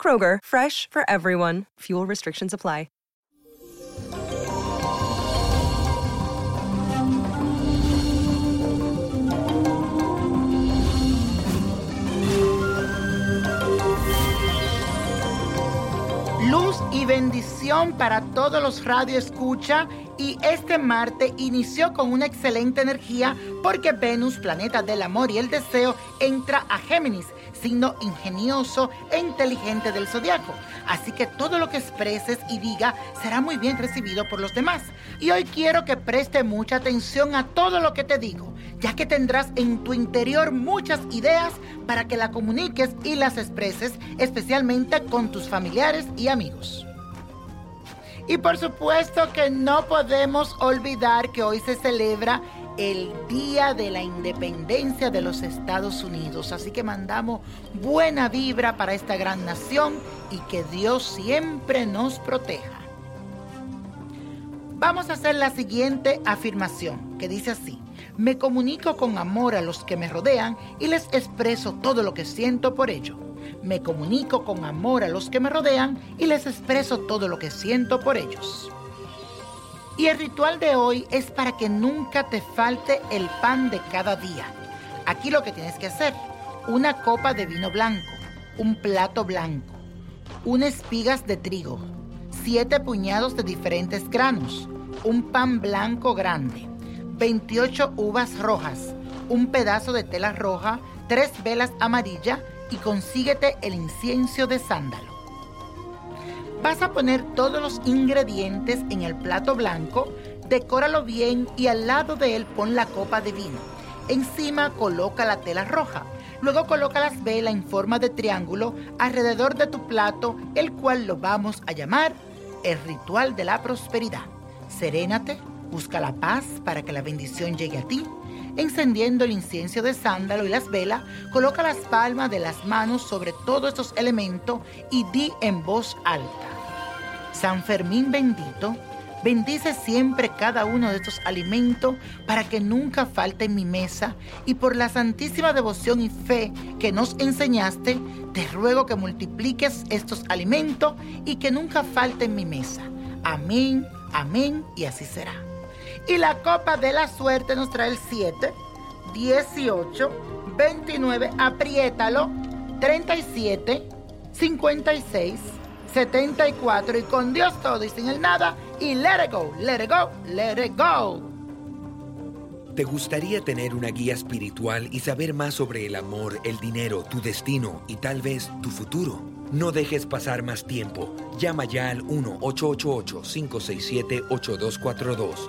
Kroger, fresh for everyone. Fuel restrictions apply. Luz y bendición para todos los radio escucha y este martes inició con una excelente energía porque Venus, planeta del amor y el deseo, entra a Géminis, signo ingenioso e inteligente del zodiaco. Así que todo lo que expreses y diga será muy bien recibido por los demás. Y hoy quiero que preste mucha atención a todo lo que te digo, ya que tendrás en tu interior muchas ideas para que la comuniques y las expreses, especialmente con tus familiares y amigos. Y por supuesto que no podemos olvidar que hoy se celebra el Día de la Independencia de los Estados Unidos. Así que mandamos buena vibra para esta gran nación y que Dios siempre nos proteja. Vamos a hacer la siguiente afirmación que dice así. Me comunico con amor a los que me rodean y les expreso todo lo que siento por ello. Me comunico con amor a los que me rodean y les expreso todo lo que siento por ellos. Y el ritual de hoy es para que nunca te falte el pan de cada día. Aquí lo que tienes que hacer, una copa de vino blanco, un plato blanco, unas espigas de trigo, siete puñados de diferentes granos, un pan blanco grande, 28 uvas rojas, un pedazo de tela roja, tres velas amarillas y consíguete el incienso de sándalo. Vas a poner todos los ingredientes en el plato blanco, decóralo bien y al lado de él pon la copa de vino. Encima coloca la tela roja. Luego coloca las velas en forma de triángulo alrededor de tu plato, el cual lo vamos a llamar el ritual de la prosperidad. Serénate, busca la paz para que la bendición llegue a ti. Encendiendo el incienso de sándalo y las velas, coloca las palmas de las manos sobre todos estos elementos y di en voz alta. San Fermín bendito, bendice siempre cada uno de estos alimentos para que nunca falte en mi mesa y por la santísima devoción y fe que nos enseñaste, te ruego que multipliques estos alimentos y que nunca falte en mi mesa. Amén, amén y así será. Y la copa de la suerte nos trae el 7, 18, 29, apriétalo, 37, 56, 74 y con Dios todo y sin el nada y let it go, let it go, let it go. ¿Te gustaría tener una guía espiritual y saber más sobre el amor, el dinero, tu destino y tal vez tu futuro? No dejes pasar más tiempo. Llama ya al 1-888-567-8242